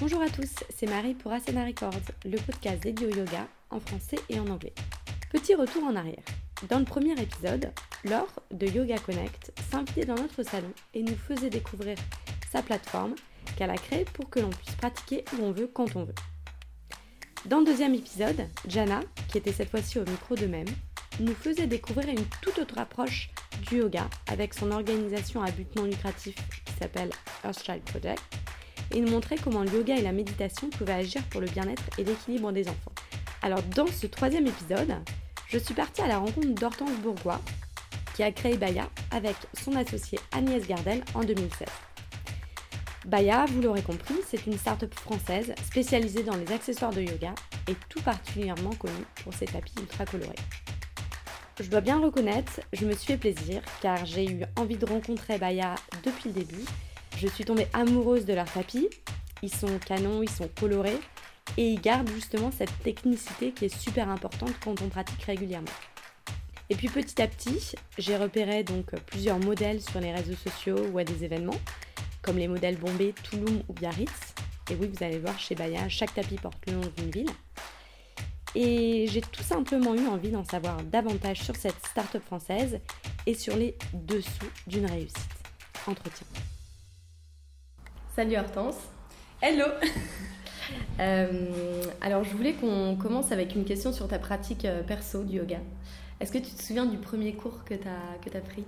Bonjour à tous, c'est Marie pour Asana Records, le podcast dédié au yoga en français et en anglais. Petit retour en arrière. Dans le premier épisode, Laure de Yoga Connect s'invitait dans notre salon et nous faisait découvrir sa plateforme qu'elle a créée pour que l'on puisse pratiquer où on veut quand on veut. Dans le deuxième épisode, Jana, qui était cette fois-ci au micro de même, nous faisait découvrir une toute autre approche du yoga avec son organisation à but non lucratif qui s'appelle Earthchild Project et nous montrait comment le yoga et la méditation pouvaient agir pour le bien-être et l'équilibre des enfants. Alors dans ce troisième épisode, je suis partie à la rencontre d'Hortense Bourgois qui a créé Baya avec son associé Agnès Gardel en 2016. Baya, vous l'aurez compris, c'est une start-up française spécialisée dans les accessoires de yoga et tout particulièrement connue pour ses tapis ultra colorés. Je dois bien reconnaître, je me suis fait plaisir car j'ai eu envie de rencontrer Baya depuis le début je suis tombée amoureuse de leurs tapis. Ils sont canons, ils sont colorés et ils gardent justement cette technicité qui est super importante quand on pratique régulièrement. Et puis petit à petit, j'ai repéré donc plusieurs modèles sur les réseaux sociaux ou à des événements, comme les modèles Bombay, Touloum ou Biarritz. Et oui, vous allez voir, chez Baya, chaque tapis porte le nom d'une ville. Et j'ai tout simplement eu envie d'en savoir davantage sur cette start-up française et sur les dessous d'une réussite. Entretien. Salut Hortense. Hello. Euh, alors je voulais qu'on commence avec une question sur ta pratique euh, perso du yoga. Est-ce que tu te souviens du premier cours que tu as, que as pris?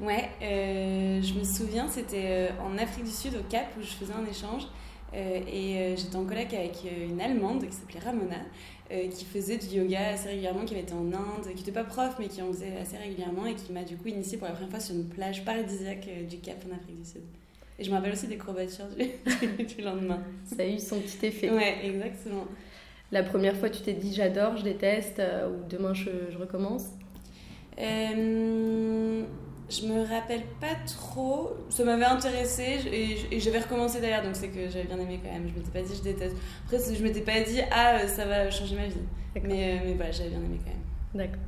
Ouais, euh, je me souviens, c'était en Afrique du Sud, au Cap, où je faisais un échange. et j'étais en collègue avec une Allemande qui s'appelait Ramona, qui faisait du yoga assez régulièrement, qui avait été en Inde, qui n'était pas prof, mais qui en faisait assez régulièrement, et qui m'a du coup initiée pour la première fois sur une plage paradisiaque du Cap en Afrique du Sud. Et je me rappelle aussi des courbatures du, du lendemain. Ça a eu son petit effet. Ouais, exactement. La première fois, tu t'es dit j'adore, je déteste, euh, ou demain je, je recommence? Euh, Je me rappelle pas trop. Ça m'avait intéressé et, j'avais recommencé d'ailleurs, donc c'est que j'avais bien aimé quand même. Je m'étais pas dit je déteste. Après, je m'étais pas dit ah, euh, ça va changer ma vie. Mais, euh, mais voilà, j'avais bien aimé quand même. D'accord.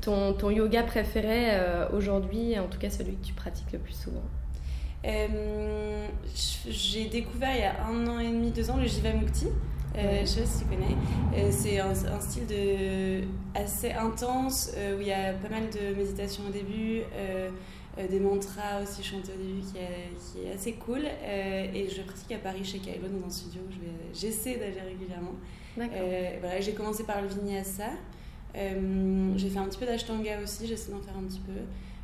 Ton, ton, yoga préféré aujourd'hui, en tout cas celui que tu pratiques le plus souvent? Euh, J'ai découvert il y a un an et demi, deux ans le Jivamukti. Euh, je sais pas si tu connais. c'est un, style de, assez intense où il y a pas mal de méditation au début, des mantras aussi chantés au début qui est, qui est assez cool. et je pratique à Paris chez Kailo dans un studio où j'essaie d'aller régulièrement. voilà, J'ai commencé par le vinyasa. Euh, j'ai fait un petit peu d'ashtanga aussi, j'essaie d'en faire un petit peu.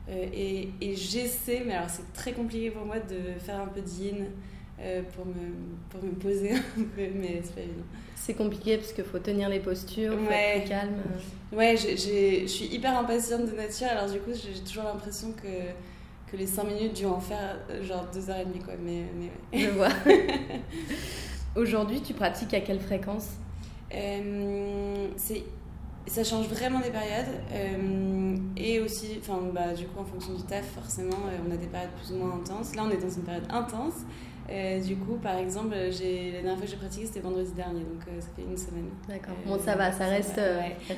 Euh, et, et j'essaie, mais alors c'est très compliqué pour moi de faire un peu de yin euh, pour, me, pour me poser un peu, mais c'est pas évident. C'est compliqué parce qu'il faut tenir les postures, faut ouais. être calme. Ouais, je suis hyper impatiente de nature, alors du coup j'ai toujours l'impression que, que les 5 minutes durent en faire genre 2h30 quoi, mais, mais ouais. Je vois. Aujourd'hui, tu pratiques à quelle fréquence? C'est ça change vraiment des périodes. Euh, et aussi, enfin, bah, du coup, en fonction du taf, forcément, euh, on a des périodes plus ou moins intenses. Là, on est dans une période intense. Euh, du coup, par exemple, la dernière fois que j'ai pratiqué, c'était vendredi dernier, donc ça fait une semaine. D'accord. bon, ça va, ça reste.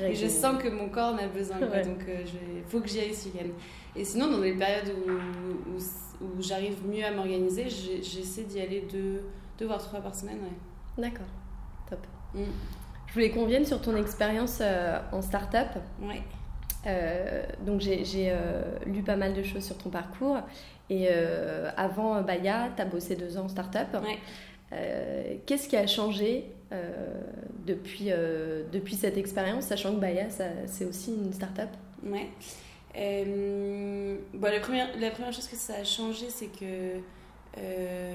et je sens que mon corps en a besoin, donc il faut que j'y aille ce week-end. Et sinon, dans les périodes où, où, j'arrive mieux à m'organiser, j'essaie d'y aller deux, deux voire trois par semaine. Ouais. D'accord, top. Mm. Je voulais qu'on vienne sur ton expérience euh, en start-up. Ouais. Euh, donc j'ai euh, lu pas mal de choses sur ton parcours. Et avant Baya, tu as bossé deux ans en start-up. Ouais. Qu'est-ce qui a changé depuis, depuis cette expérience, sachant que Baya, c'est aussi une start-up? Ouais. bon, la, première, la première chose que ça a changé, c'est que euh,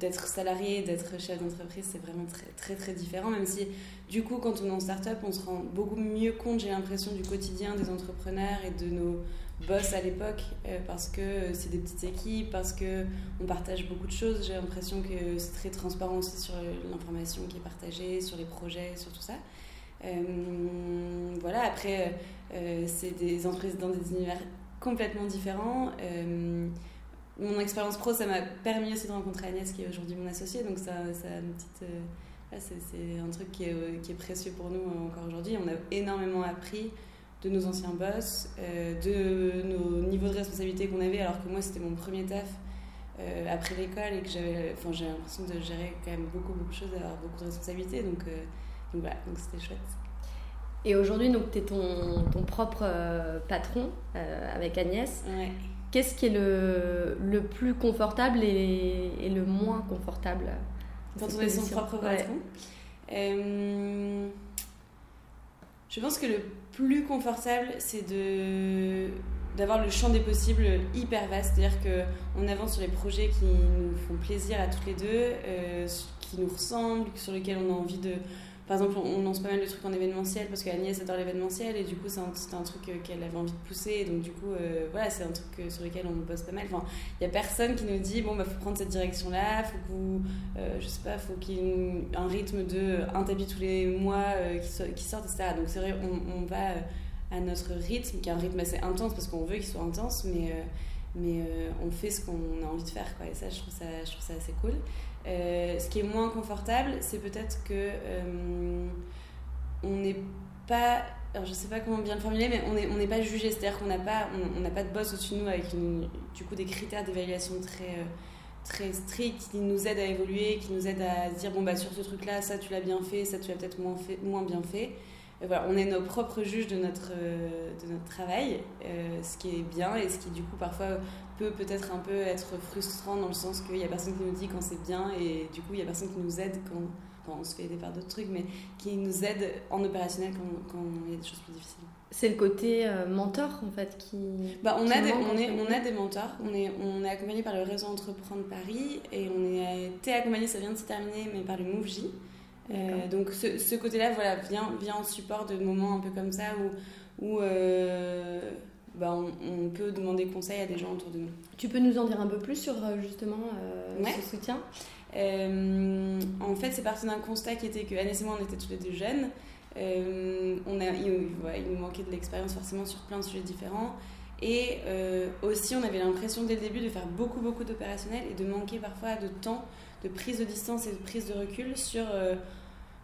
d'être salarié, d'être chef d'entreprise, c'est vraiment très, très différent. Même si, du coup, quand on est en start-up, on se rend beaucoup mieux compte, j'ai l'impression, du quotidien des entrepreneurs et de nos boss à l'époque, euh, parce que c'est des petites équipes, parce que on partage beaucoup de choses. J'ai l'impression que c'est très transparent aussi sur l'information qui est partagée, sur les projets, sur tout ça. Euh, voilà, après, c'est des entreprises dans des univers complètement différents mon expérience pro, ça m'a permis aussi de rencontrer Agnès, qui est aujourd'hui mon associée. Donc, ça, ça une petite. Euh, c'est un truc qui est, euh, qui est, précieux pour nous euh, encore aujourd'hui. On a énormément appris de nos anciens boss, de nos niveaux de responsabilité qu'on avait, alors que moi, c'était mon premier taf. après l'école et que j'avais enfin, j'ai l'impression de gérer quand même beaucoup, beaucoup de choses, d'avoir beaucoup de responsabilités. Donc, donc voilà, donc c'était chouette. Et aujourd'hui, tu es ton, ton propre patron avec Agnès. Ouais. Qu'est-ce qui est le, le plus confortable et, et, le moins confortable Quand on est son propre patron. Euh, Je pense que le plus confortable, c'est de d'avoir le champ des possibles hyper vaste, c'est-à-dire qu'on avance sur les projets qui nous font plaisir à toutes les deux, euh, qui nous ressemblent, sur lesquels on a envie de, par exemple, on lance pas mal de trucs en événementiel parce qu'Agnès adore l'événementiel et du coup, c'était un, truc euh, qu'elle avait envie de pousser. donc, du coup, euh, voilà, c'est un truc euh, sur lequel on bosse pas mal. Il y a personne qui nous dit, bon, bah, faut prendre cette direction-là, faut vous, je sais pas, faut qu'il y ait un rythme de un tapis tous les mois qui, qui sorte, etc. Donc, c'est vrai, on, va à notre rythme, qui est un rythme assez intense parce qu'on veut qu'il soit intense, mais, mais on fait ce qu'on a envie de faire, quoi. Et ça, je trouve ça, je trouve ça assez cool. Euh, ce qui est moins confortable, c'est peut-être que euh, on n'est pas, alors je sais pas comment bien le formuler, mais on n'est pas jugé, c'est-à-dire qu'on n'a pas, de boss au-dessus de nous avec du coup des critères d'évaluation très euh, très stricts qui nous aident à évoluer, qui nous aident à se dire bon bah sur ce truc-là, ça tu l'as bien fait, ça tu l'as peut-être moins bien fait. Voilà, on est nos propres juges de notre, de notre travail, ce qui est bien et ce qui du coup parfois peut peut-être un peu être frustrant dans le sens qu'il y a personne qui nous dit quand c'est bien et du coup il y a personne qui nous aide quand, on se fait aider par d'autres trucs, mais qui nous aide en opérationnel quand, quand il y a des choses plus difficiles. C'est le côté euh, mentor en fait qui. Bah, on, a des, on, est, on a des mentors. On est, on est accompagné par le réseau Entreprendre Paris et on a été accompagné, ça vient de se terminer, mais par le MoveJ. Euh, donc ce, ce côté-là voilà, vient, vient en support de moments un peu comme ça où, où euh, bah, on, peut demander conseil à des gens autour de nous. Tu peux nous en dire un peu plus sur euh, justement euh, ce soutien? En fait, c'est parti d'un constat qui était que Agnès et moi, on était tous les deux jeunes. on a, il, nous manquait de l'expérience forcément sur plein de sujets différents. Et aussi, on avait l'impression dès le début de faire beaucoup, beaucoup d'opérationnels et de manquer parfois de temps, de prise de distance et de prise de recul sur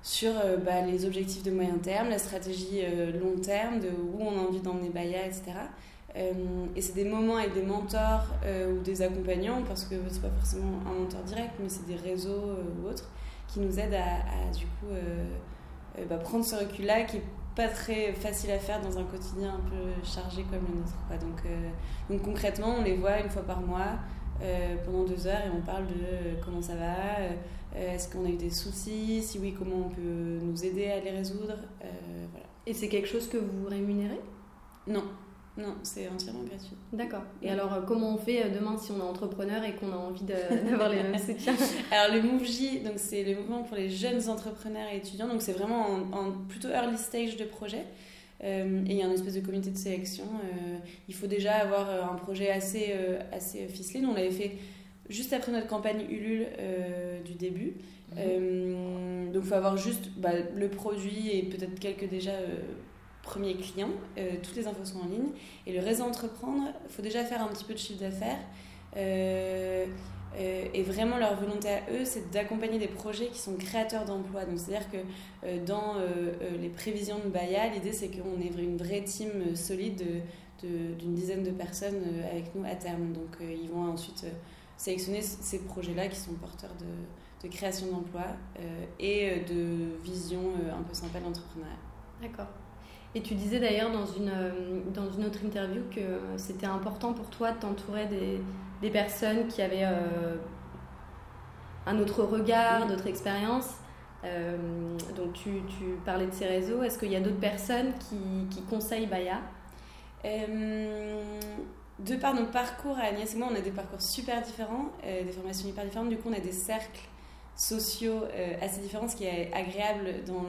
sur euh, bah, les objectifs de moyen terme, la stratégie euh, long terme, de où on a envie d'emmener Baya, etc. Euh, et c'est des moments avec des mentors ou des accompagnants, parce que c'est pas forcément un mentor direct, mais c'est des réseaux ou autres, qui nous aident à, du coup bah, prendre ce recul-là qui est pas très facile à faire dans un quotidien un peu chargé comme le nôtre. Donc, donc concrètement, on les voit une fois par mois. pendant deux heures et on parle de comment ça va, est-ce qu'on a eu des soucis? Si oui, comment on peut nous aider à les résoudre? Euh, voilà. Et c'est quelque chose que vous rémunérez? Non. Non, c'est entièrement gratuit. D'accord. Et alors, euh, comment on fait demain si on est entrepreneur et qu'on a envie d'avoir les mêmes soutiens? Alors, le MoveJ, donc c'est le mouvement pour les jeunes entrepreneurs et étudiants. Donc, c'est vraiment en, plutôt early stage de projet. et il y a une espèce de comité de sélection. il faut déjà avoir un projet assez, assez ficelé. Nous, on l'avait fait juste après notre campagne Ulule euh, du début. Mhm. Euh, donc il faut avoir juste bah, le produit et peut-être quelques déjà euh, premiers clients. toutes les infos sont en ligne. Et le réseau entreprendre, il faut déjà faire un petit peu de chiffre d'affaires. et vraiment, leur volonté à eux, c'est d'accompagner des projets qui sont créateurs d'emplois. Donc, c'est-à-dire que dans les prévisions de Baya, l'idée, c'est qu'on ait une vraie team solide d'une dizaine de personnes avec nous à terme. Donc, ils vont ensuite sélectionner ces projets-là qui sont porteurs de, de création d'emplois euh, et euh, de vision euh, un peu sympa de l'entrepreneuriat. D'accord. Et tu disais d'ailleurs dans une, dans une autre interview que c'était important pour toi de t'entourer des, des, personnes qui avaient un autre regard, d'autres expériences. donc tu, tu, parlais de ces réseaux. Est-ce qu'il y a d'autres personnes qui, qui conseillent Baya? De par nos parcours, Agnès et moi, on a des parcours super différents, euh, des formations hyper différentes. Du coup, on a des cercles sociaux euh, assez différents, ce qui est agréable dans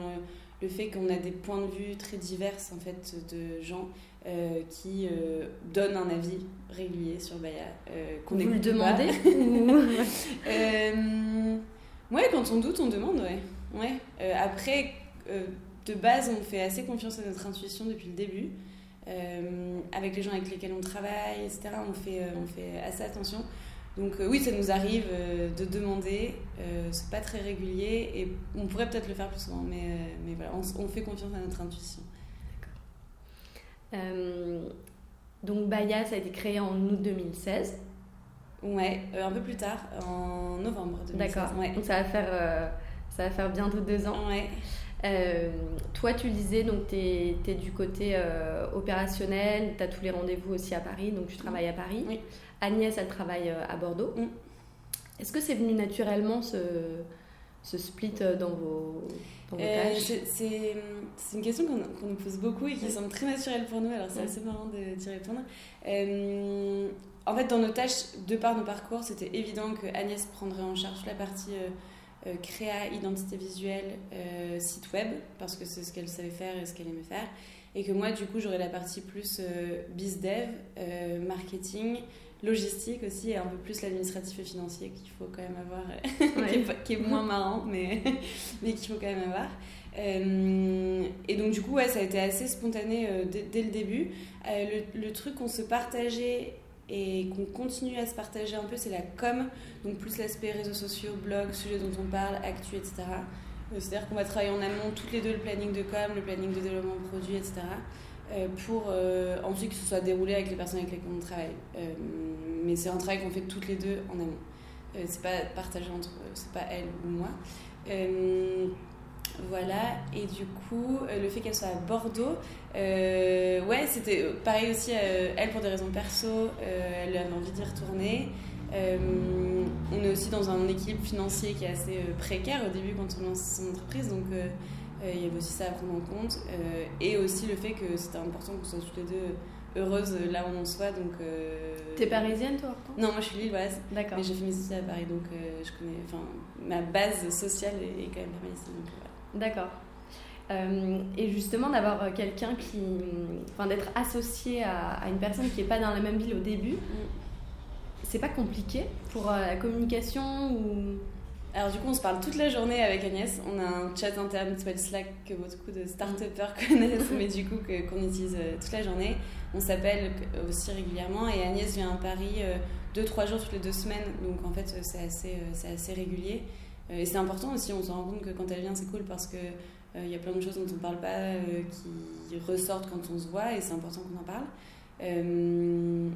le, fait qu'on a des points de vue très divers en fait de gens euh, qui donnent un avis régulier sur Baya. qu'on Vous le demandez Ouais, quand on doute, on demande, ouais. ouais. après, de base, on fait assez confiance à notre intuition depuis le début. Euh, avec les gens avec lesquels on travaille, etc. On fait, euh, on fait assez attention. Donc euh, oui, ça nous arrive de demander, c'est pas très régulier et on pourrait peut-être le faire plus souvent, mais, mais voilà, on, fait confiance à notre intuition. D'accord. donc Baya, ça a été créé en août 2016. Ouais, un peu plus tard, en novembre 2016. D'accord. Ouais. Donc ça va faire, ça va faire bientôt deux ans. Ouais. Euh, toi, tu le disais, donc tu es, du côté euh, opérationnel, tu as tous les rendez-vous aussi à Paris, donc tu travailles à Paris. Oui. Agnès, elle travaille euh, à Bordeaux. Mm. Est-ce que c'est venu naturellement ce, ce split dans vos, dans vos tâches C'est une question qu'on nous pose beaucoup et qui semble très naturelle pour nous, alors c'est assez marrant d'y répondre. en fait, dans nos tâches, de par nos parcours, c'était évident que Agnès prendrait en charge la partie créa, identité visuelle, euh, site web, parce que c'est ce qu'elle savait faire et ce qu'elle aimait faire. Et que moi, du coup, j'aurais la partie plus euh, biz-dev, marketing, logistique aussi, et un peu plus l'administratif et financier qu'il faut quand même avoir, qui, est, moins marrant, mais, mais qu'il faut quand même avoir. et donc, du coup, ouais, ça a été assez spontané dès, le début. le, le, truc qu'on se partageait et qu'on continue à se partager un peu, c'est la com, donc plus l'aspect réseaux sociaux, blog, sujet dont on parle, actu, etc. Euh, c'est-à-dire qu'on va travailler en amont toutes les deux le planning de com, le planning de développement de produits, etc. Euh, pour euh, ensuite que ce soit déroulé avec les personnes avec lesquelles on travaille. mais c'est un travail qu'on fait toutes les deux en amont. c'est pas partagé entre, c'est pas elle ou moi. Voilà, et du coup, euh, le fait qu'elle soit à Bordeaux, euh, ouais, c'était euh, pareil aussi, elle pour des raisons perso, elle avait envie d'y retourner. on est aussi dans un équilibre financier qui est assez précaire au début quand on lance son entreprise, donc il y avait aussi ça à prendre en compte. et aussi le fait que c'était important qu'on soit toutes les deux heureuses là où on soit. Donc, T'es parisienne toi Non, moi je suis lilloise. D'accord. Mais j'ai fait mes études à Paris, donc je connais. Enfin, ma base sociale est, quand même pas mal ici. D'accord. Euh, et justement, d'avoir euh, quelqu'un qui. Enfin, d'être associé à, une personne qui n'est pas dans la même ville au début, mm. c'est pas compliqué pour euh, la communication ou? Alors, du coup, on se parle toute la journée avec Agnès. On a un chat interne qui s'appelle Slack que beaucoup de start-upers connaissent, mais du coup, qu'on utilise toute la journée. On s'appelle aussi régulièrement et Agnès vient à Paris deux, trois jours toutes les deux semaines. Donc, en fait, c'est assez, c'est assez régulier. Euh, et c'est important aussi, on se rend compte que quand elle vient, c'est cool parce que il euh, y a plein de choses dont on ne parle pas euh, qui ressortent quand on se voit et c'est important qu'on en parle.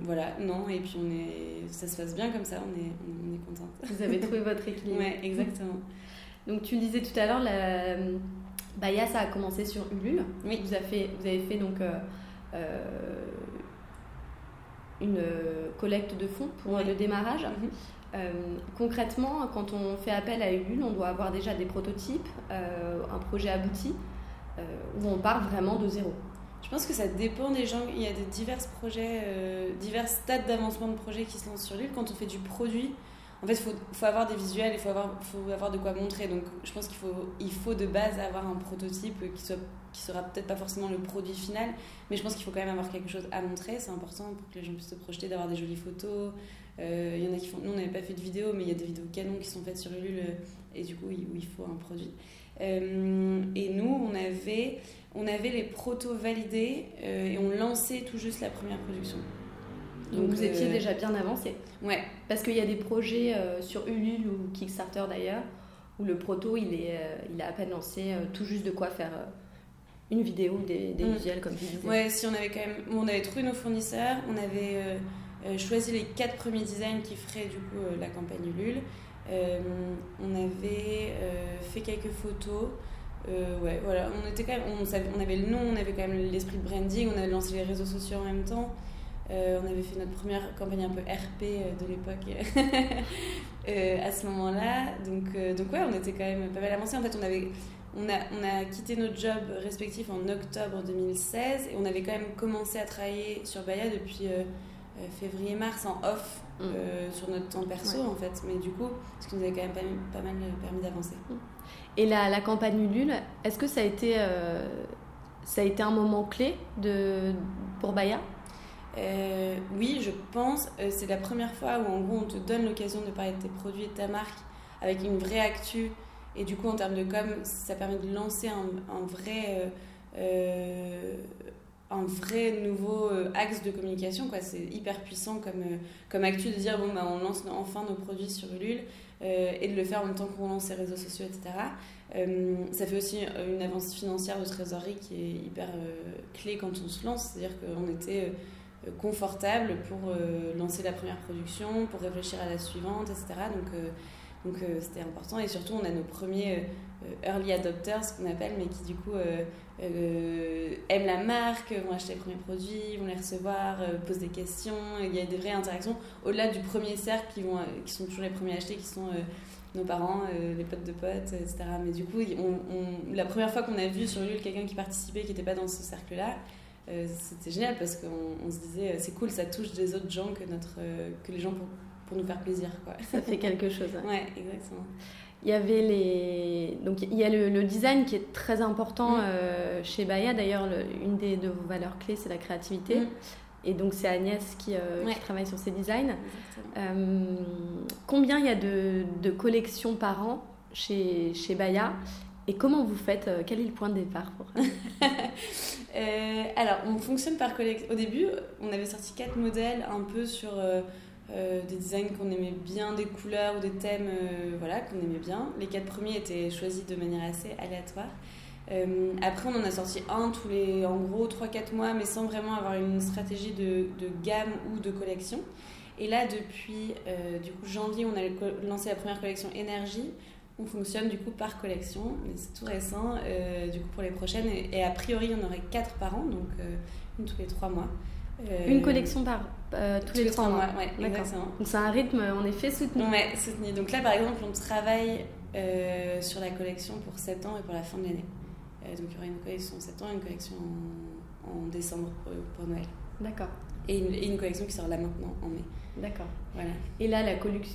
voilà, non, et puis on est, ça se passe bien comme ça, on est, on est contente. Vous avez trouvé votre équilibre. Oui, exactement. Donc tu le disais tout à l'heure, la Baya, ça a commencé sur Ulule. Oui. Vous avez fait, vous avez fait donc une collecte de fonds pour le démarrage. Mhm. Euh, concrètement, quand on fait appel à Ulule, on doit avoir déjà des prototypes, euh, un projet abouti, euh, où on part vraiment de zéro. Je pense que ça dépend des gens. Il y a des divers projets, divers stades d'avancement de projets qui se lancent sur Ulule. Quand on fait du produit, en fait, il faut, avoir des visuels, il faut avoir, faut avoir de quoi montrer. Donc, je pense qu'il faut, il faut de base avoir un prototype qui, soit, qui sera peut-être pas forcément le produit final, mais je pense qu'il faut quand même avoir quelque chose à montrer. C'est important pour que les gens puissent se projeter, d'avoir des jolies photos, il y en a qui font. Nous, on n'avait pas fait de vidéo, mais il y a des vidéos canon qui sont faites sur Ulule, euh, et du coup, où il faut un produit. Euh, et nous, on avait, on avait les protos validés et on lançait tout juste la première production. Donc, vous étiez déjà bien avancé. Ouais. Parce qu'il y a des projets sur Ulule ou Kickstarter d'ailleurs, où le proto, il est, il a à peine lancé tout juste de quoi faire une vidéo, des, des mm. visuels comme tu disais. Ouais, si on avait quand même, on avait trouvé nos fournisseurs, on avait euh, choisi les quatre premiers designs qui feraient du coup euh, la campagne Ulule. Euh, on avait fait quelques photos. ouais, voilà, on était quand même, on, avait le nom, on avait quand même l'esprit de branding, on avait lancé les réseaux sociaux en même temps. on avait fait notre première campagne un peu RP de l'époque à ce moment-là. Donc, donc ouais, on était quand même pas mal avancé. En fait, on avait, on a, on a quitté notre job respectif en octobre 2016 et on avait quand même commencé à travailler sur Baya depuis février-mars en off mm. euh, sur notre temps perso en fait. Mais du coup, ce qui nous avait quand même pas, pas mal permis d'avancer. Mm. Et la, la campagne Ulule, est-ce que ça a été, euh, ça a été un moment clé de, pour Baya? Oui, je pense. c'est la première fois où en gros on te donne l'occasion de parler de tes produits et de ta marque avec une vraie actu. Et du coup, en termes de com, ça permet de lancer un, un vrai un vrai nouveau euh, axe de communication. Quoi. C'est hyper puissant comme, euh, comme actu de dire bon, bah, on lance enfin nos produits sur Ulule euh, et de le faire en même temps qu'on lance les réseaux sociaux, etc. ça fait aussi une avance financière de trésorerie qui est hyper clé quand on se lance. C'est-à-dire qu'on était confortable pour lancer la première production, pour réfléchir à la suivante, etc. Donc, donc c'était important. Et surtout, on a nos premiers early adopters, ce qu'on appelle, mais qui du coup aiment la marque, vont acheter les premiers produits, vont les recevoir, posent des questions. Il y a des vraies interactions au-delà du premier cercle qui, vont, qui sont toujours les premiers à acheter, qui sont nos parents, euh, les potes de potes, etc. Mais du coup, la première fois qu'on a vu sur l'île quelqu'un qui participait, qui n'était pas dans ce cercle-là, euh, c'était génial parce qu'on se disait, euh, c'est cool, ça touche des autres gens que, notre, que les gens pour, nous faire plaisir. Quoi. Ça fait quelque chose. Ouais, exactement. Il y avait les donc il y a le, design qui est très important mm. chez Baya. D'ailleurs, une des de vos valeurs clés, c'est la créativité. Mm. Et donc c'est Agnès qui, travaille sur ces designs. Euh, combien il y a de, de, collections par an chez, chez Baya et comment vous faites euh, Quel est le point de départ pour... euh, Alors, on fonctionne par collection. Au début, on avait sorti quatre modèles un peu sur euh, des designs qu'on aimait bien, des couleurs ou des thèmes voilà, qu'on aimait bien. Les quatre premiers étaient choisis de manière assez aléatoire. après, on en a sorti un tous les, en gros, 3-4 mois, mais sans vraiment avoir une stratégie de, gamme ou de collection. Et là, depuis euh, du coup, janvier, on a lancé la première collection énergie. On fonctionne du coup par collection, mais c'est tout récent. Euh, du coup, pour les prochaines, et, a priori, on aurait quatre par an, donc euh, une tous les trois mois. Une collection par tous, les, trois mois. Ouais, exactement. Donc c'est un rythme en effet soutenu. Ouais, soutenu. Donc là, par exemple, on travaille sur la collection pour 7 ans et pour la fin de l'année. donc il y aura une collection 7 ans et une collection en, décembre pour, pour Noël. D'accord. Et une, et une, collection qui sort là maintenant en mai. D'accord. Voilà. Et là, la,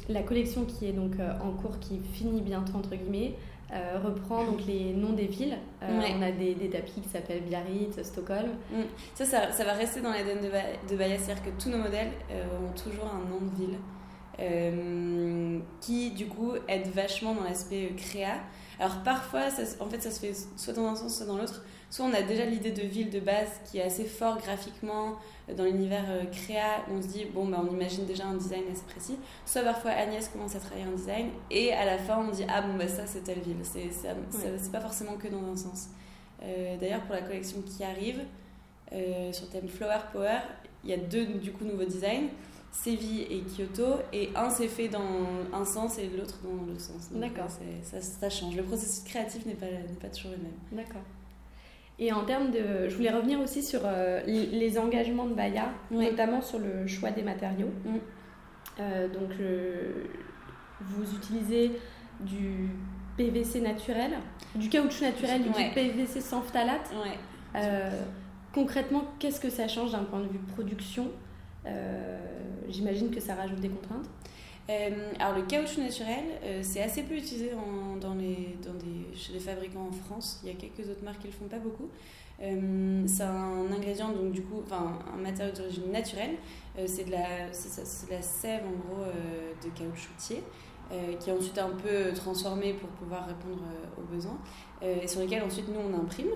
la, collection qui est donc euh, en cours, qui finit bientôt, entre guillemets, euh, reprend donc les noms des villes. Euh, on a des, des, tapis qui s'appellent Biarritz, Stockholm. Mm. Ça, ça, ça, va rester dans l'ADN de, de Baia, c'est-à-dire que tous nos modèles ont toujours un nom de ville. qui du coup aide vachement dans l'aspect créa. Alors parfois, ça, en fait, ça se fait soit dans un sens, soit dans l'autre. Soit on a déjà l'idée de ville de base qui est assez fort graphiquement, dans l'univers euh, créa, on se dit, bon, bah, on imagine déjà un design assez précis. Soit parfois Agnès commence à travailler un design et à la fin on dit, ah bon, bah ça c'est telle ville. C'est c'est pas forcément que dans un sens. Euh, d'ailleurs, pour la collection qui arrive, euh, sur le thème Flower Power, il y a deux du coup nouveaux designs. Séville et Kyoto, et un s'est fait dans un sens et l'autre dans l'autre sens. D'accord. Ça, ça, change. Le processus créatif n'est pas, pas toujours le même. D'accord. Et en termes de. Je voulais revenir aussi sur euh, les engagements de Baya, notamment sur le choix des matériaux. Mm. Euh, donc, vous utilisez du PVC naturel, du caoutchouc naturel, du PVC sans phtalate. Euh, concrètement, qu'est-ce que ça change d'un point de vue production? J'imagine que ça rajoute des contraintes. Euh, alors le caoutchouc naturel, euh, c'est assez peu utilisé des, chez les fabricants en France. Il y a quelques autres marques qui le font pas beaucoup. Euh, c'est un ingrédient, donc du coup, enfin un matériau d'origine naturelle. c'est de, la, de la sève en gros de caoutchoutier. qui est ensuite un peu transformé pour pouvoir répondre aux besoins et sur lesquels ensuite nous on imprime.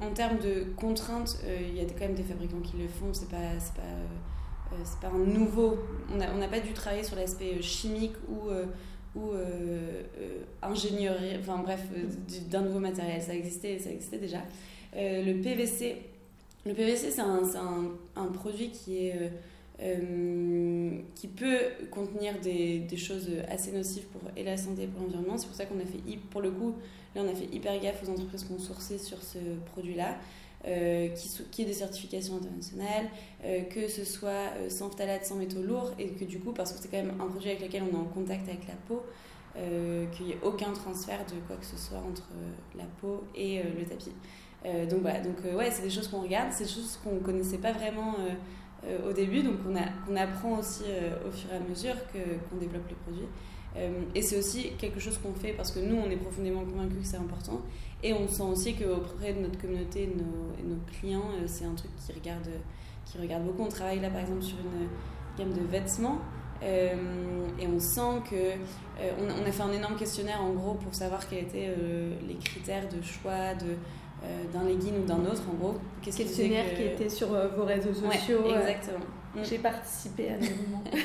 en termes de contraintes, il y a quand même des fabricants qui le font, c'est pas, pas euh, c'est pas un nouveau. On n'a pas dû travailler sur l'aspect euh, chimique ou, euh, ou ingénierie, enfin bref, d'un nouveau matériel. Ça existait, ça existait déjà. le PVC, le PVC c'est un, un, produit qui est. qui peut contenir des, choses assez nocives pour et la santé et pour l'environnement. C'est pour ça qu'on a fait, pour le coup, on a fait hyper gaffe aux entreprises qui ont sourcé sur ce produit-là. Euh, qui, qui ait des certifications internationales, euh, que ce soit euh, sans phtalate, sans métaux lourds, et que du coup, parce que c'est quand même un produit avec lequel on est en contact avec la peau, qu'il n'y ait aucun transfert de quoi que ce soit entre la peau et le tapis. donc voilà, donc ouais, c'est des choses qu'on regarde, c'est des choses qu'on ne connaissait pas vraiment au début, donc on, apprend aussi au fur et à mesure qu'on développe les produits. et c'est aussi quelque chose qu'on fait parce que nous, on est profondément convaincus que c'est important et on sent aussi qu'auprès de notre communauté de nos, clients, euh, c'est un truc qui regarde, qui regarde beaucoup. On travaille là par exemple sur une gamme de vêtements. Euh, et on sent que euh, on, a fait un énorme questionnaire en gros pour savoir quels étaient les critères de choix de d'un legging ou d'un autre en gros qu'est-ce questionnaire qui, qui était sur vos réseaux sociaux exactement j'ai participé à des moments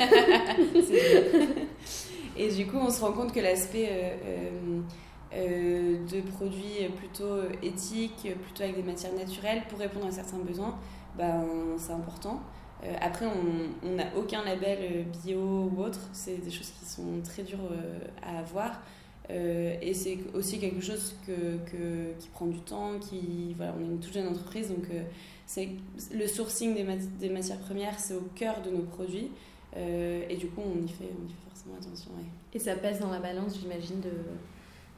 et du coup on se rend compte que l'aspect euh, de produits plutôt éthiques, plutôt avec des matières naturelles pour répondre à certains besoins, ben, c'est important. après, on n'a aucun label bio ou autre. C'est des choses qui sont très dures à avoir. Et c'est aussi quelque chose que, que, qui prend du temps. Qui, voilà, on est une toute jeune entreprise, donc c'est le sourcing des, des matières premières, c'est au cœur de nos produits. et du coup, on y fait, on y fait forcément attention. Et ça pèse dans la balance, j'imagine, de,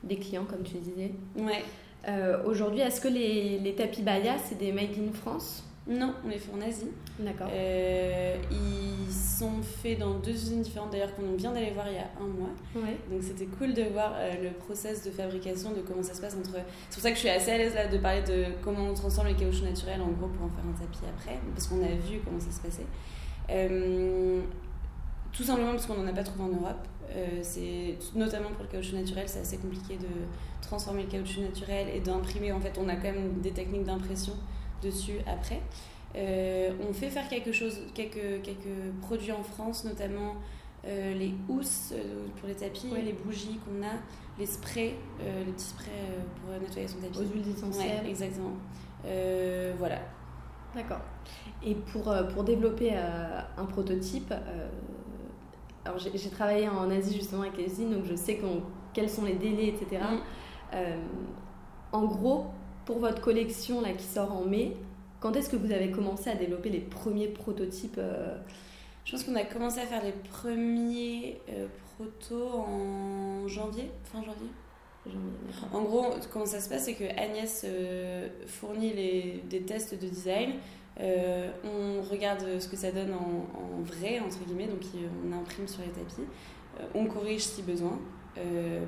des clients, comme tu disais. Ouais. Euh, aujourd'hui, est-ce que les, les tapis Baya, c'est des made in France? Non, on les fait en Asie. D'accord. Euh, ils sont faits dans deux usines différentes, d'ailleurs, qu'on vient d'aller voir il y a un mois. Ouais. Donc c'était cool de voir euh, le process de fabrication, de comment ça se passe entre. C'est pour ça que je suis assez à l'aise là de parler de comment on transforme les caoutchoucs naturels en gros pour en faire un tapis après, parce qu'on a vu comment ça se passait. tout simplement parce qu'on n'en a pas trouvé en Europe. Euh, c'est notamment pour le caoutchouc naturel, c'est assez compliqué de transformer le caoutchouc naturel et d'imprimer. En fait, on a quand même des techniques d'impression dessus après. Euh, on fait faire quelque chose, quelques, quelques produits en France, notamment euh, les housses pour les tapis, les bougies qu'on a, les sprays, les petits sprays pour nettoyer son tapis. Aux huiles essentielles. exactement. voilà. D'accord. Et pour, pour développer un prototype, alors j'ai travaillé en Asie justement avec les usines, donc je sais quels sont les délais, etc. Mm. Euh, en gros, pour votre collection là, qui sort en mai, quand est-ce que vous avez commencé à développer les premiers prototypes euh? Je pense qu'on a commencé à faire les premiers euh, protos en janvier, fin janvier. en gros, comment ça se passe, c'est que Agnès fournit les, des tests de design. Euh, on regarde ce que ça donne en, vrai, entre guillemets, donc on imprime sur les tapis. Euh, on corrige si besoin. Euh,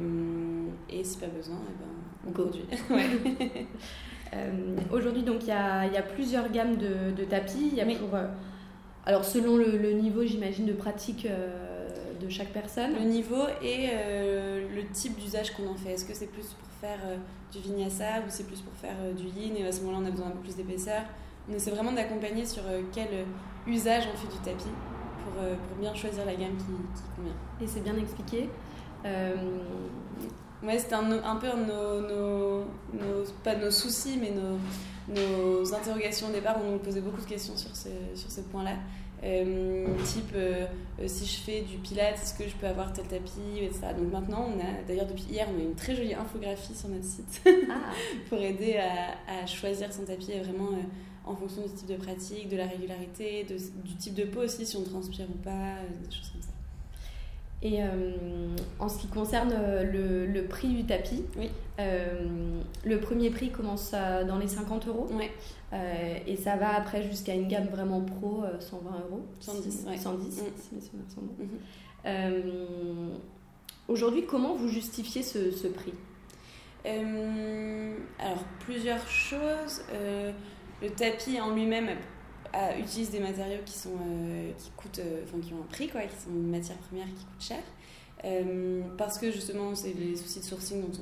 et si pas besoin, eh ben, on produit. Aujourd'hui, donc il y a, y a, plusieurs gammes de, de tapis. Il y a pour, alors selon le, niveau, j'imagine, de pratique de chaque personne. Le niveau et le type d'usage qu'on en fait. Est-ce que c'est plus pour faire du vinyasa ou c'est plus pour faire du yin et à ce moment-là on a besoin d'un peu plus d'épaisseur? On essaie vraiment d'accompagner sur euh, quel usage on fait du tapis pour, euh, pour bien choisir la gamme qui, qui convient. Et c'est bien expliqué. Euh... Ouais, c'était un, un, peu nos, nos, nos, pas nos soucis, mais nos, nos interrogations au départ. On nous posait beaucoup de questions sur ce, sur ce point-là. Euh, type, si je fais du pilates, est-ce que je peux avoir tel tapis, etc. Donc maintenant, on a, d'ailleurs depuis hier, on a une très jolie infographie sur notre site ah. pour aider à, à, choisir son tapis et vraiment en fonction du type de pratique, de la régularité, du type de peau aussi, si on transpire ou pas, euh, des choses comme ça. Et euh, en ce qui concerne euh, le, prix du tapis, oui. le premier prix commence dans les 50 euros. Ouais. et ça va après jusqu'à une gamme vraiment pro, 120 euros. 110, 110 Aujourd'hui, comment vous justifiez ce, ce prix? Alors, plusieurs choses. Le tapis en lui-même utilise des matériaux qui, sont, euh, qui, coûtent, euh, enfin, qui ont un prix, quoi, qui sont une matière première qui coûte cher. Euh, parce que justement, c'est les soucis de sourcing dont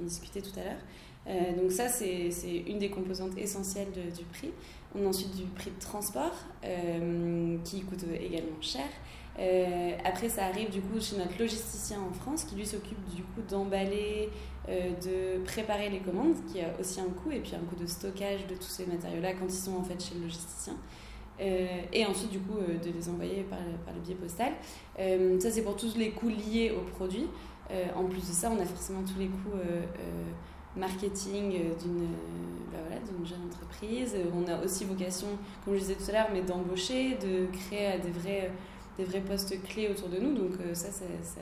on, discutait tout à l'heure. donc ça, c'est une des composantes essentielles du prix. On a ensuite du prix de transport, qui coûte également cher. Après, ça arrive du coup chez notre logisticien en France, qui lui s'occupe du coup d'emballer, euh, de préparer les commandes, qui a aussi un coût, et puis un coût de stockage de tous ces matériaux-là quand ils sont en fait chez le logisticien. Euh, et ensuite, du coup, euh, de les envoyer par, par le biais postal. ça, c'est pour tous les coûts liés au produit. en plus de ça, on a forcément tous les coûts marketing d'une bah voilà, jeune entreprise. On a aussi vocation, comme je disais tout à l'heure, mais d'embaucher, de créer des vrais, des vrais postes clés autour de nous. Donc ça, ça, ça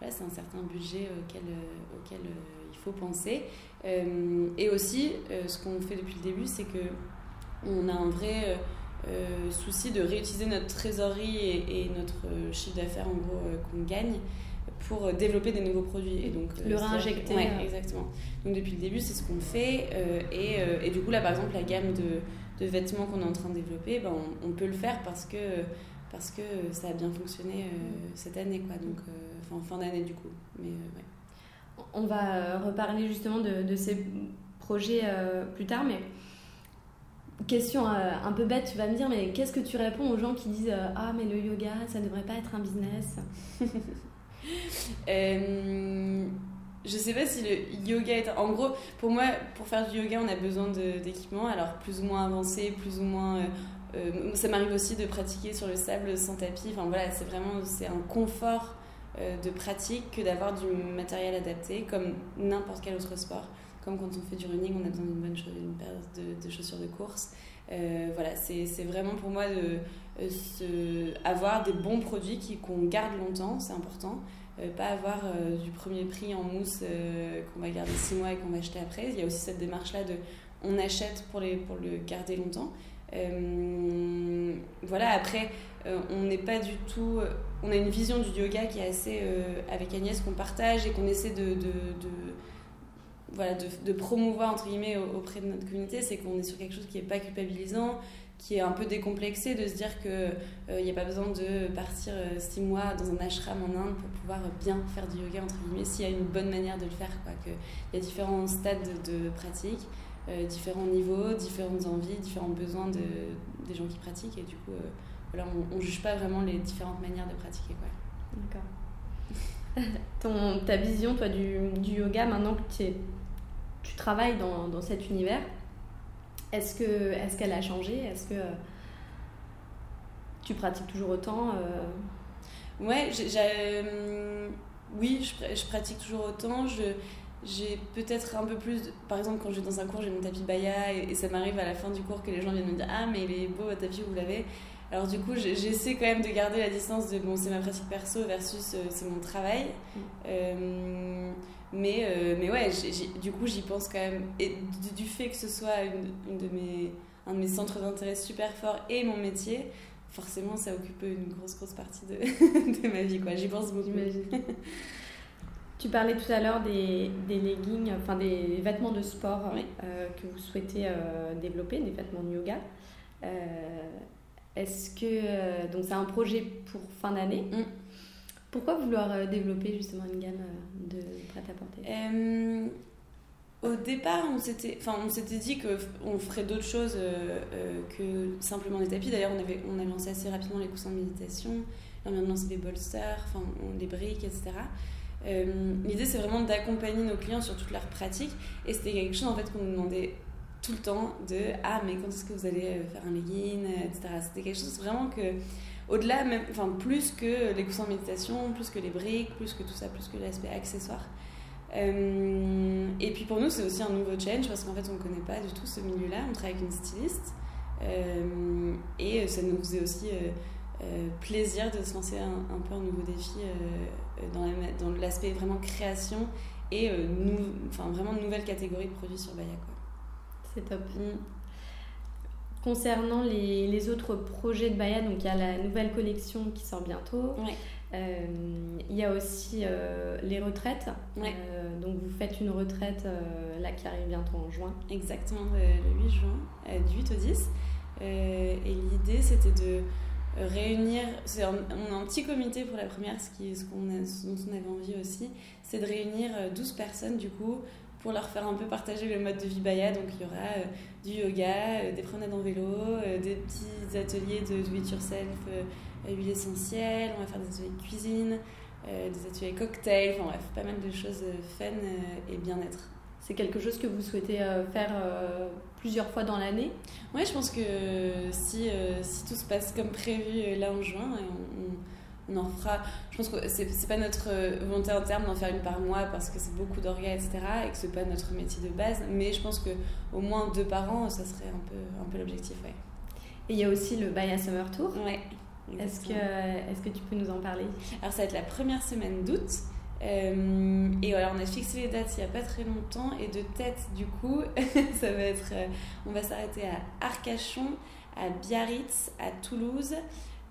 c'est un certain budget auquel, euh, auquel euh, il faut penser. Euh, et aussi, ce qu'on fait depuis le début, c'est que on a un vrai souci de réutiliser notre trésorerie et, notre chiffre d'affaires en gros qu'on gagne pour développer des nouveaux produits et donc le réinjecter ouais, exactement donc depuis le début c'est ce qu'on fait et, et, du coup là par exemple la gamme de, de vêtements qu'on est en train de développer ben, on, on, peut le faire parce que parce que ça a bien fonctionné cette année quoi donc en fin d'année du coup. Mais, euh, On va euh, reparler justement de, ces projets euh, plus tard, mais question un peu bête, tu vas me dire, mais qu'est-ce que tu réponds aux gens qui disent Ah, mais le yoga, ça ne devrait pas être un business? Je sais pas si le yoga est. En gros, pour moi, pour faire du yoga, on a besoin d'équipements, alors plus ou moins avancés, plus ou moins. Ça m'arrive aussi de pratiquer sur le sable sans tapis. Enfin voilà, c'est vraiment c'est un confort de pratique que d'avoir du matériel adapté, comme n'importe quel autre sport. Comme quand on fait du running, on a besoin d'une bonne paire de, chaussures de course. voilà, c'est vraiment pour moi de euh, avoir des bons produits qu'on garde longtemps, c'est important. Euh, pas avoir euh, du premier prix en mousse qu'on va garder six mois et qu'on va acheter après. Il y a aussi cette démarche-là de on achète pour, les, pour le garder longtemps. Voilà, après, on n'est pas du tout. on a une vision du yoga qui est assez. avec Agnès, qu'on partage et qu'on essaie de, voilà, de, promouvoir entre guillemets auprès de notre communauté, c'est qu'on est sur quelque chose qui n'est pas culpabilisant, qui est un peu décomplexé de se dire qu'il n'y euh, a pas besoin de partir euh, six mois dans un ashram en Inde pour pouvoir bien faire du yoga, entre guillemets, s'il y a une bonne manière de le faire. Il y a différents stades de, pratique, euh, différents niveaux, différentes envies, différents besoins de, des gens qui pratiquent. Et du coup, voilà, on ne juge pas vraiment les différentes manières de pratiquer. D'accord. Ton, ta vision, toi, du, du yoga, maintenant que tu travailles dans, dans cet univers, est-ce que est-ce qu'elle a changé? Est-ce que tu pratiques toujours autant euh? Ouais, euh, oui, je, pratique toujours autant. Je, j'ai peut-être un peu plus. par exemple, quand je vais dans un cours, j'ai mon tapis Baya et, ça m'arrive à la fin du cours que les gens viennent me dire Ah, mais il est beau votre tapis, vous l'avez. Alors, du coup, j'essaie quand même de garder la distance de bon, c'est ma pratique perso versus euh, c'est mon travail. Mm. Mais, euh, mais ouais, du coup, j'y pense quand même. Et du, fait que ce soit une, une de mes, un de mes centres d'intérêt super fort et mon métier, forcément, ça occupe une grosse, grosse partie de, de ma vie. J'y pense beaucoup. tu parlais tout à l'heure des, des, leggings, enfin des vêtements de sport euh, que vous souhaitez euh, développer, des vêtements de yoga. Est-ce que. donc, c'est un projet pour fin d'année? Mm. Pourquoi vouloir euh, développer justement une gamme euh, de prêt-à-porter euh, Au départ, on s'était, enfin, on s'était dit qu'on ferait d'autres choses que simplement des tapis. D'ailleurs, on avait, on a lancé assez rapidement les coussins de méditation, on vient de lancer des bolsters, enfin, des briques, etc. L'idée, c'est vraiment d'accompagner nos clients sur toute leur pratique. Et c'était quelque chose en fait qu'on nous demandait tout le temps de ah mais quand est-ce que vous allez faire un legging, etc. C'était quelque chose vraiment que au-delà, même, enfin, plus que les coussins de méditation, plus que les briques, plus que tout ça, plus que l'aspect accessoire. Euh, et puis pour nous, c'est aussi un nouveau challenge parce qu'en fait, on ne connaît pas du tout ce milieu-là. On travaille avec une styliste euh, et ça nous faisait aussi euh, plaisir de se lancer un, peu un nouveau défi dans l'aspect vraiment création et enfin, vraiment nouvelle catégorie de produits sur Baya. C'est top. Mm. Concernant les, les, autres projets de Baya, donc il y a la nouvelle collection qui sort bientôt. Euh, il y a aussi euh, les retraites. Euh, donc vous faites une retraite là qui arrive bientôt en juin. Exactement, le, 8 juin, du 8 au 10. et l'idée c'était de réunir, c'est un, on a un petit comité pour la première, ce, qui, ce, qu'on dont on avait envie aussi, c'est de réunir 12 personnes du coup pour leur faire un peu partager le mode de vie Baya. Donc il y aura euh, du yoga, euh, des promenades en vélo, euh, des petits ateliers de do it yourself, huile essentielle, on va faire des ateliers de cuisine, des ateliers cocktails, enfin bref, pas mal de choses fun et bien-être. C'est quelque chose que vous souhaitez faire plusieurs fois dans l'année? Oui, je pense que si, si tout se passe comme prévu là en juin, on on en fera. Je pense que c'est pas notre euh, volonté en terme d'en faire une par mois parce que c'est beaucoup d'orgas, etc. et que c'est pas notre métier de base. Mais je pense que au moins deux par an, ça serait un peu, un peu l'objectif. Ouais. Et il y a aussi le Baya Summer Tour. Ouais. Est-ce que, est que tu peux nous en parler? Alors, ça va être la première semaine d'août. Euh, et voilà, on a fixé les dates il n'y a pas très longtemps. Et de tête, du coup, ça va être. Euh, on va s'arrêter à Arcachon, à Biarritz, à Toulouse,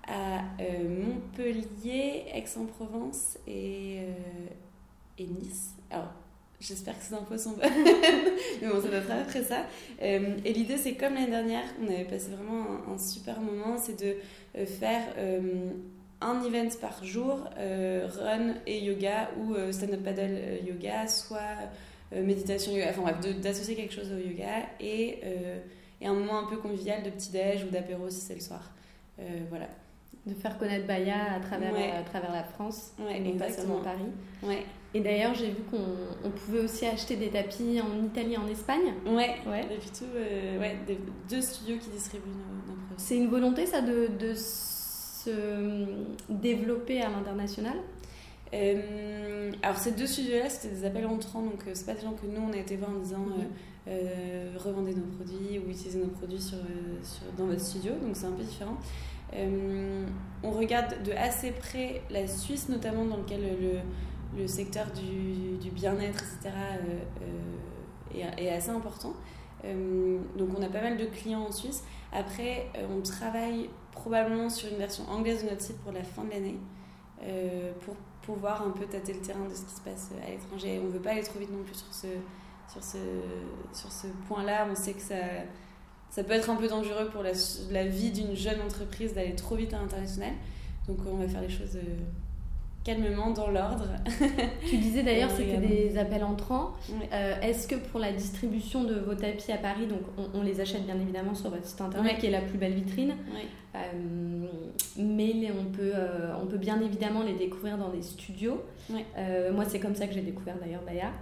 à euh, Montpellier, Aix-en-Provence et, et, Nice. Alors, j'espère que ces infos sont bonnes, mais bon, ça va être après ça. Et l'idée, c'est comme l'année dernière, on avait passé vraiment un, super moment, c'est de faire un event par jour, run et yoga, ou stand-up paddle yoga, soit méditation yoga, enfin bref, d'associer quelque chose au yoga et, et un moment un peu convivial de petit-déj ou d'apéro si c'est le soir. voilà. de faire connaître Baya à travers, à travers la France, ouais, et pas seulement Paris. Ouais. Et d'ailleurs, j'ai vu qu'on pouvait aussi acheter des tapis en Italie, en Espagne. Ouais, ouais. Depuis tout, euh, ouais, deux studios qui distribuent nos, nos C'est une volonté, ça, de, de se développer à l'international euh, alors ces deux studios-là, c'était des appels entrants, donc euh, c'est pas des gens que nous on a été voir en disant euh, revendez nos produits ou utilisez nos produits sur, sur, dans votre studio, donc c'est un peu différent. on regarde de assez près la Suisse, notamment dans lequel le, le secteur du, du bien-être, etc., est, est, assez important. donc on a pas mal de clients en Suisse. Après, on travaille probablement sur une version anglaise de notre site pour la fin de l'année, pour pouvoir un peu tâter le terrain de ce qui se passe à l'étranger. On ne veut pas aller trop vite non plus sur ce, sur ce, sur ce point-là. On sait que ça, ça peut être un peu dangereux pour la, la vie d'une jeune entreprise d'aller trop vite à l'international. Donc on va faire les choses euh, calmement dans l'ordre. tu disais d'ailleurs c'était des appels entrants. Euh, est-ce que pour la distribution de vos tapis à Paris, donc on, les achète bien évidemment sur votre site internet qui est la plus belle vitrine, euh, mais on peut, euh, on peut bien évidemment les découvrir dans des studios. moi c'est comme ça que j'ai découvert d'ailleurs Baya.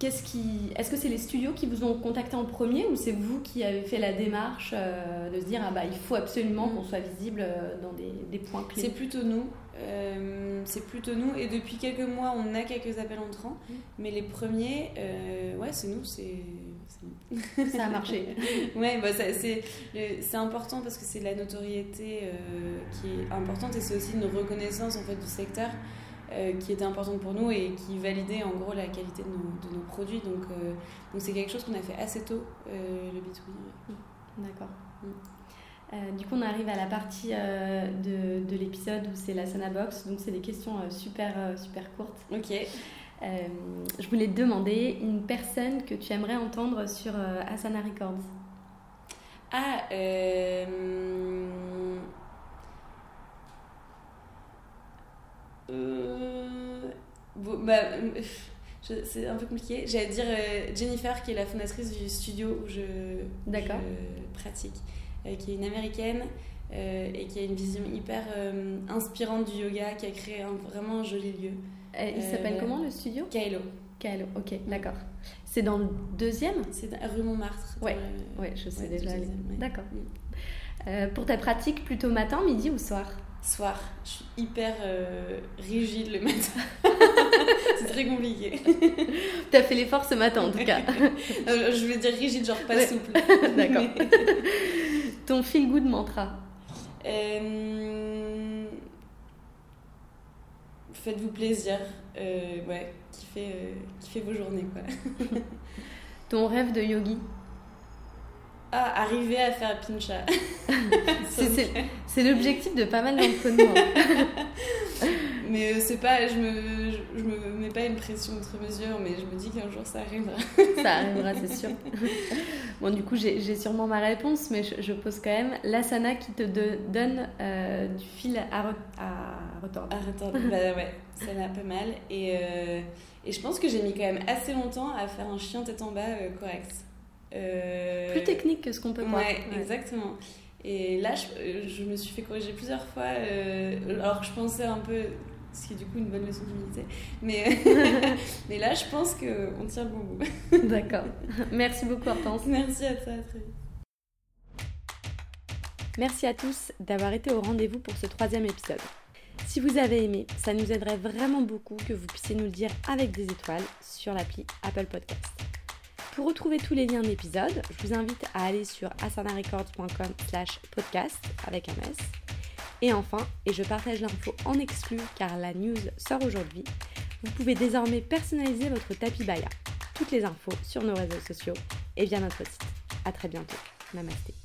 Qu'est-ce qui... Est-ce que c'est les studios qui vous ont contacté en premier ou c'est vous qui avez fait la démarche de se dire ah bah il faut absolument mm. qu'on soit visible dans des, des points clés? C'est plutôt nous. Euh, c'est plutôt nous. Et depuis quelques mois, on a quelques appels entrants. Mm. Mais les premiers, euh, ouais, c'est nous. C'est, Ça a marché. ouais, bah, c'est, important parce que c'est la notoriété euh, qui est importante et c'est aussi une reconnaissance en fait, du secteur qui était importante pour nous et qui validait en gros la qualité de nos, de nos produits. Donc, donc c'est quelque chose qu'on a fait assez tôt, le B2B. D'accord. Mm. Euh, du coup, on arrive à la partie euh, de, de l'épisode où c'est la Sana Box. Donc, c'est des questions euh, super, super courtes. Ok. je voulais te demander une personne que tu aimerais entendre sur Asana Records. Ah, bah, c'est un peu compliqué. J'allais dire Jennifer, qui est la fondatrice du studio où je, je pratique. Euh, qui est une américaine euh, et qui a une vision hyper euh, inspirante du yoga, qui a créé vraiment un joli lieu. il s'appelle comment le studio? Kaelo. Kaelo, ok, d'accord. C'est dans le deuxième? C'est rue Montmartre. Ouais, ouais je sais déjà. D'accord. Mm. pour ta pratique, plutôt matin, midi ou soir? Soir. Je suis hyper rigide le matin. c'est très compliqué. T'as fait l'effort ce matin en tout cas. je voulais dire rigide, genre pas souple. D'accord. Ton feel good mantra euh... Faites-vous plaisir. Euh, ouais, kiffez, euh, kiffez vos journées quoi. Ton rêve de yogi ah, arriver à faire pincha. c'est l'objectif de pas mal d'entre nous. Hein. mais euh, c'est pas, je me, je, me mets pas une pression outre mesure, mais je me dis qu'un jour ça arrivera. ça arrivera, c'est sûr. bon, du coup, j'ai sûrement ma réponse, mais je, pose quand même l'asana qui te donne euh, du fil à, à retordre. À retordre, bah ouais, ça m'a pas mal. Et, euh, et je pense que j'ai mis quand même assez longtemps à faire un chien tête en bas correct. Euh, Plus technique que ce qu'on peut voir. Ouais, exactement. Et là, je, je, me suis fait corriger plusieurs fois, euh, alors que je pensais un peu, ce qui est du coup une bonne leçon d'humilité. Mais, mais là, je pense qu'on tient le bon bout. D'accord. Merci beaucoup, Hortense. Merci à toi, à très vite. Merci à tous d'avoir été au rendez-vous pour ce troisième épisode. Si vous avez aimé, ça nous aiderait vraiment beaucoup que vous puissiez nous le dire avec des étoiles sur l'appli Apple Podcast. Pour retrouver tous les liens de l'épisode, je vous invite à aller sur asanarecords.com slash podcast avec un. Et enfin, et je partage l'info en exclu car la news sort aujourd'hui, vous pouvez désormais personnaliser votre tapis Baya. Toutes les infos sur nos réseaux sociaux et via notre site. A très bientôt. Namasté.